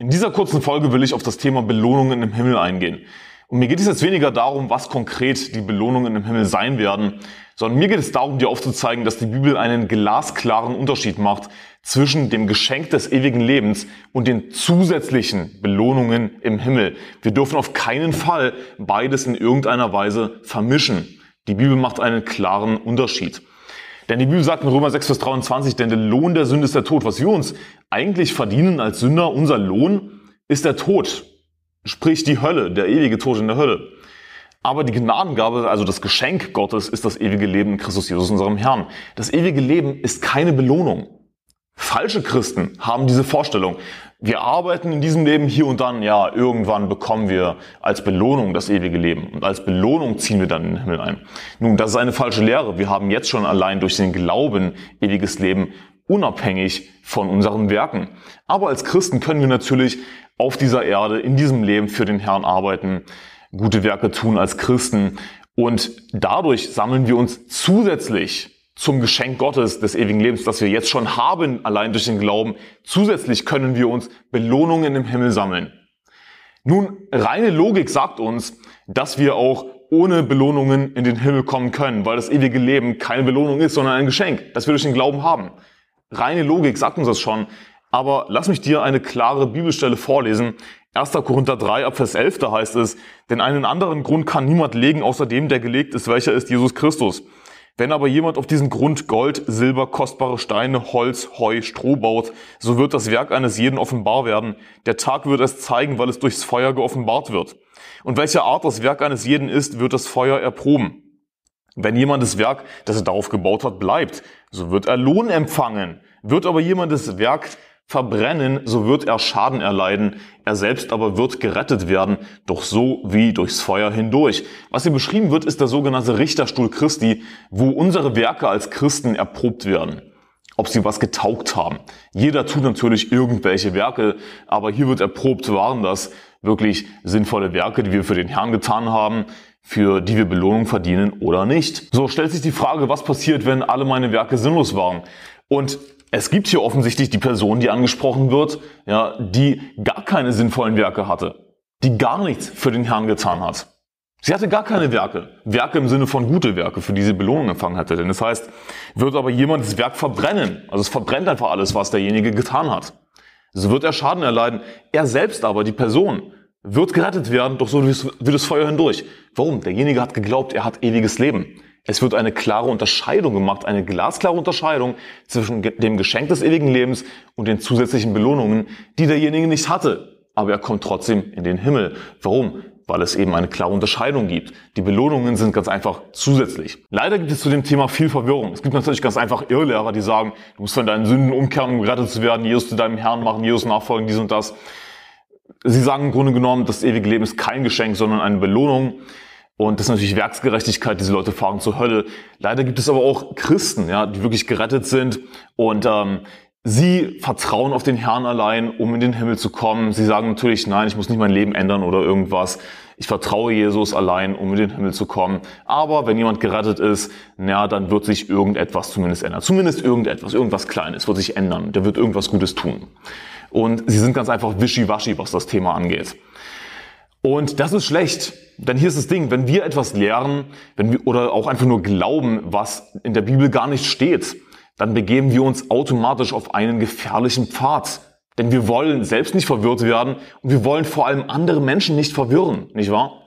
In dieser kurzen Folge will ich auf das Thema Belohnungen im Himmel eingehen. Und mir geht es jetzt weniger darum, was konkret die Belohnungen im Himmel sein werden, sondern mir geht es darum, dir aufzuzeigen, dass die Bibel einen glasklaren Unterschied macht zwischen dem Geschenk des ewigen Lebens und den zusätzlichen Belohnungen im Himmel. Wir dürfen auf keinen Fall beides in irgendeiner Weise vermischen. Die Bibel macht einen klaren Unterschied. Denn die Bibel sagt in Römer 6, Vers 23, denn der Lohn der Sünde ist der Tod. Was wir uns eigentlich verdienen als Sünder, unser Lohn ist der Tod. Sprich die Hölle, der ewige Tod in der Hölle. Aber die Gnadengabe, also das Geschenk Gottes, ist das ewige Leben in Christus Jesus, unserem Herrn. Das ewige Leben ist keine Belohnung. Falsche Christen haben diese Vorstellung. Wir arbeiten in diesem Leben hier und dann, ja, irgendwann bekommen wir als Belohnung das ewige Leben und als Belohnung ziehen wir dann in den Himmel ein. Nun, das ist eine falsche Lehre. Wir haben jetzt schon allein durch den Glauben ewiges Leben unabhängig von unseren Werken. Aber als Christen können wir natürlich auf dieser Erde, in diesem Leben für den Herrn arbeiten, gute Werke tun als Christen und dadurch sammeln wir uns zusätzlich zum Geschenk Gottes des ewigen Lebens, das wir jetzt schon haben, allein durch den Glauben. Zusätzlich können wir uns Belohnungen im Himmel sammeln. Nun, reine Logik sagt uns, dass wir auch ohne Belohnungen in den Himmel kommen können, weil das ewige Leben keine Belohnung ist, sondern ein Geschenk, das wir durch den Glauben haben. Reine Logik sagt uns das schon, aber lass mich dir eine klare Bibelstelle vorlesen. 1. Korinther 3 ab Vers 11, da heißt es, denn einen anderen Grund kann niemand legen, außer dem, der gelegt ist, welcher ist Jesus Christus. Wenn aber jemand auf diesen Grund Gold, Silber, kostbare Steine, Holz, Heu, Stroh baut, so wird das Werk eines jeden offenbar werden. Der Tag wird es zeigen, weil es durchs Feuer geoffenbart wird. Und welche Art das Werk eines jeden ist, wird das Feuer erproben. Wenn jemand das Werk, das er darauf gebaut hat, bleibt, so wird er Lohn empfangen. Wird aber jemand das Werk verbrennen, so wird er Schaden erleiden, er selbst aber wird gerettet werden, doch so wie durchs Feuer hindurch. Was hier beschrieben wird, ist der sogenannte Richterstuhl Christi, wo unsere Werke als Christen erprobt werden. Ob sie was getaugt haben. Jeder tut natürlich irgendwelche Werke, aber hier wird erprobt, waren das wirklich sinnvolle Werke, die wir für den Herrn getan haben, für die wir Belohnung verdienen oder nicht. So stellt sich die Frage, was passiert, wenn alle meine Werke sinnlos waren? Und es gibt hier offensichtlich die Person, die angesprochen wird, ja, die gar keine sinnvollen Werke hatte, die gar nichts für den Herrn getan hat. Sie hatte gar keine Werke. Werke im Sinne von gute Werke, für die sie Belohnung empfangen hätte. Denn das heißt, wird aber jemand das Werk verbrennen. Also es verbrennt einfach alles, was derjenige getan hat. So wird er Schaden erleiden. Er selbst aber, die Person, wird gerettet werden, doch so wie das Feuer hindurch. Warum? Derjenige hat geglaubt, er hat ewiges Leben. Es wird eine klare Unterscheidung gemacht, eine glasklare Unterscheidung zwischen dem Geschenk des ewigen Lebens und den zusätzlichen Belohnungen, die derjenige nicht hatte. Aber er kommt trotzdem in den Himmel. Warum? Weil es eben eine klare Unterscheidung gibt. Die Belohnungen sind ganz einfach zusätzlich. Leider gibt es zu dem Thema viel Verwirrung. Es gibt natürlich ganz einfach Irrlehrer, die sagen, du musst von deinen Sünden umkehren, um gerettet zu werden, Jesus zu deinem Herrn machen, Jesus nachfolgen, dies und das. Sie sagen im Grunde genommen, das ewige Leben ist kein Geschenk, sondern eine Belohnung. Und das ist natürlich Werksgerechtigkeit, diese Leute fahren zur Hölle. Leider gibt es aber auch Christen, ja, die wirklich gerettet sind und ähm, sie vertrauen auf den Herrn allein, um in den Himmel zu kommen. Sie sagen natürlich, nein, ich muss nicht mein Leben ändern oder irgendwas. Ich vertraue Jesus allein, um in den Himmel zu kommen. Aber wenn jemand gerettet ist, na, dann wird sich irgendetwas zumindest ändern. Zumindest irgendetwas, irgendwas Kleines wird sich ändern. Der wird irgendwas Gutes tun. Und sie sind ganz einfach wischiwaschi, was das Thema angeht. Und das ist schlecht. Denn hier ist das Ding, wenn wir etwas lernen, wenn wir, oder auch einfach nur glauben, was in der Bibel gar nicht steht, dann begeben wir uns automatisch auf einen gefährlichen Pfad. Denn wir wollen selbst nicht verwirrt werden und wir wollen vor allem andere Menschen nicht verwirren, nicht wahr?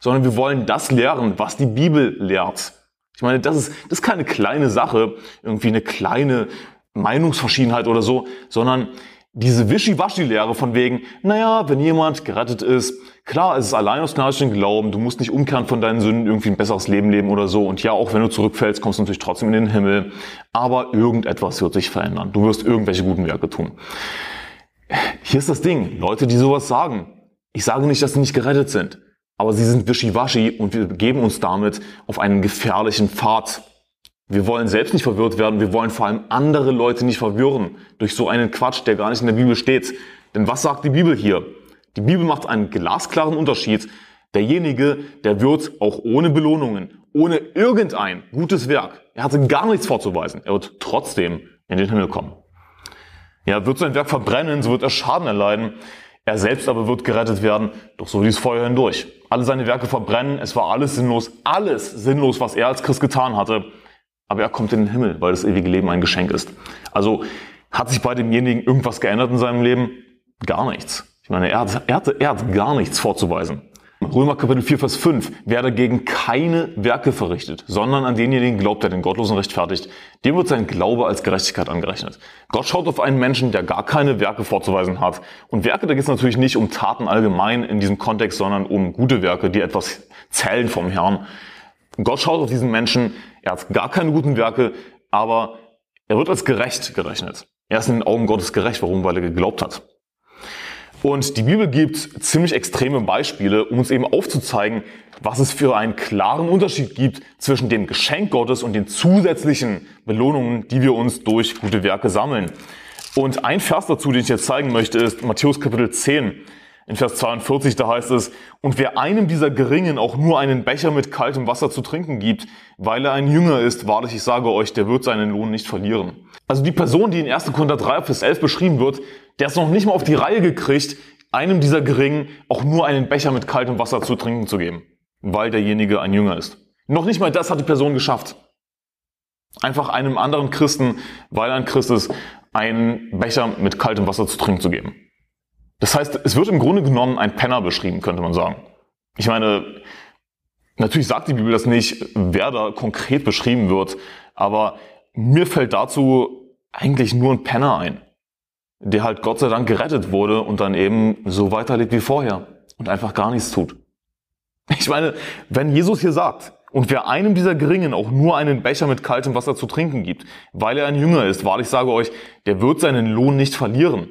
Sondern wir wollen das lehren, was die Bibel lehrt. Ich meine, das ist, das ist keine kleine Sache, irgendwie eine kleine Meinungsverschiedenheit oder so, sondern diese Wischiwaschi-Lehre von wegen, naja, wenn jemand gerettet ist, klar, es ist allein aus gnadischen Glauben, du musst nicht umkehren von deinen Sünden, irgendwie ein besseres Leben leben oder so. Und ja, auch wenn du zurückfällst, kommst du natürlich trotzdem in den Himmel. Aber irgendetwas wird sich verändern. Du wirst irgendwelche guten Werke tun. Hier ist das Ding. Leute, die sowas sagen. Ich sage nicht, dass sie nicht gerettet sind. Aber sie sind wischiwaschi und wir begeben uns damit auf einen gefährlichen Pfad. Wir wollen selbst nicht verwirrt werden, wir wollen vor allem andere Leute nicht verwirren durch so einen Quatsch, der gar nicht in der Bibel steht. Denn was sagt die Bibel hier? Die Bibel macht einen glasklaren Unterschied. Derjenige, der wird auch ohne Belohnungen, ohne irgendein gutes Werk, er hatte gar nichts vorzuweisen, er wird trotzdem in den Himmel kommen. Ja, wird sein Werk verbrennen, so wird er Schaden erleiden. Er selbst aber wird gerettet werden, doch so wie Feuer hindurch. Alle seine Werke verbrennen, es war alles sinnlos, alles sinnlos, was er als Christ getan hatte. Aber er kommt in den Himmel, weil das ewige Leben ein Geschenk ist. Also hat sich bei demjenigen irgendwas geändert in seinem Leben? Gar nichts. Ich meine, er hat, er hat, er hat gar nichts vorzuweisen. Römer Kapitel 4, Vers 5. Wer dagegen keine Werke verrichtet, sondern an denjenigen glaubt, der den Gottlosen rechtfertigt, dem wird sein Glaube als Gerechtigkeit angerechnet. Gott schaut auf einen Menschen, der gar keine Werke vorzuweisen hat. Und Werke, da geht es natürlich nicht um Taten allgemein in diesem Kontext, sondern um gute Werke, die etwas zählen vom Herrn. Gott schaut auf diesen Menschen, er hat gar keine guten Werke, aber er wird als gerecht gerechnet. Er ist in den Augen Gottes gerecht. Warum? Weil er geglaubt hat. Und die Bibel gibt ziemlich extreme Beispiele, um uns eben aufzuzeigen, was es für einen klaren Unterschied gibt zwischen dem Geschenk Gottes und den zusätzlichen Belohnungen, die wir uns durch gute Werke sammeln. Und ein Vers dazu, den ich jetzt zeigen möchte, ist Matthäus Kapitel 10. In Vers 42, da heißt es, und wer einem dieser Geringen auch nur einen Becher mit kaltem Wasser zu trinken gibt, weil er ein Jünger ist, wahrlich, ich sage euch, der wird seinen Lohn nicht verlieren. Also die Person, die in 1. Korinther 3, Vers 11 beschrieben wird, der ist noch nicht mal auf die Reihe gekriegt, einem dieser Geringen auch nur einen Becher mit kaltem Wasser zu trinken zu geben, weil derjenige ein Jünger ist. Noch nicht mal das hat die Person geschafft. Einfach einem anderen Christen, weil er ein Christ ist, einen Becher mit kaltem Wasser zu trinken zu geben. Das heißt, es wird im Grunde genommen ein Penner beschrieben, könnte man sagen. Ich meine, natürlich sagt die Bibel das nicht, wer da konkret beschrieben wird, aber mir fällt dazu eigentlich nur ein Penner ein der halt Gott sei Dank gerettet wurde und dann eben so weiterlebt wie vorher und einfach gar nichts tut. Ich meine, wenn Jesus hier sagt, und wer einem dieser Geringen auch nur einen Becher mit kaltem Wasser zu trinken gibt, weil er ein Jünger ist, wahrlich sage euch, der wird seinen Lohn nicht verlieren.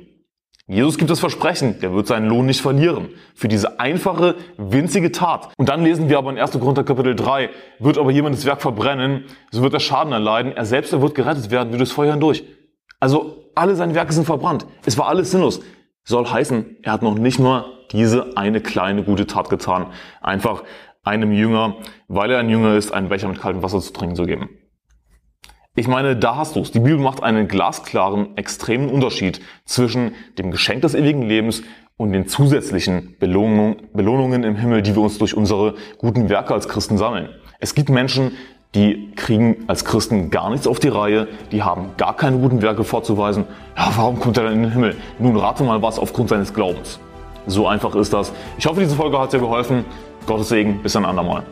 Jesus gibt das Versprechen, der wird seinen Lohn nicht verlieren. Für diese einfache, winzige Tat. Und dann lesen wir aber in 1. Korinther Kapitel 3, wird aber jemand das Werk verbrennen, so wird er Schaden erleiden, er selbst er wird gerettet werden wie das Feuer hindurch. Also alle seine Werke sind verbrannt. Es war alles sinnlos. Soll heißen, er hat noch nicht mal diese eine kleine gute Tat getan. Einfach einem Jünger, weil er ein Jünger ist, einen Becher mit kaltem Wasser zu trinken zu geben. Ich meine, da hast du es. Die Bibel macht einen glasklaren, extremen Unterschied zwischen dem Geschenk des ewigen Lebens und den zusätzlichen Belohnungen, Belohnungen im Himmel, die wir uns durch unsere guten Werke als Christen sammeln. Es gibt Menschen, die kriegen als Christen gar nichts auf die Reihe, die haben gar keine guten Werke vorzuweisen. Ja, warum kommt er dann in den Himmel? Nun rate mal was aufgrund seines Glaubens. So einfach ist das. Ich hoffe, diese Folge hat dir geholfen. Gottes Segen, bis ein andermal.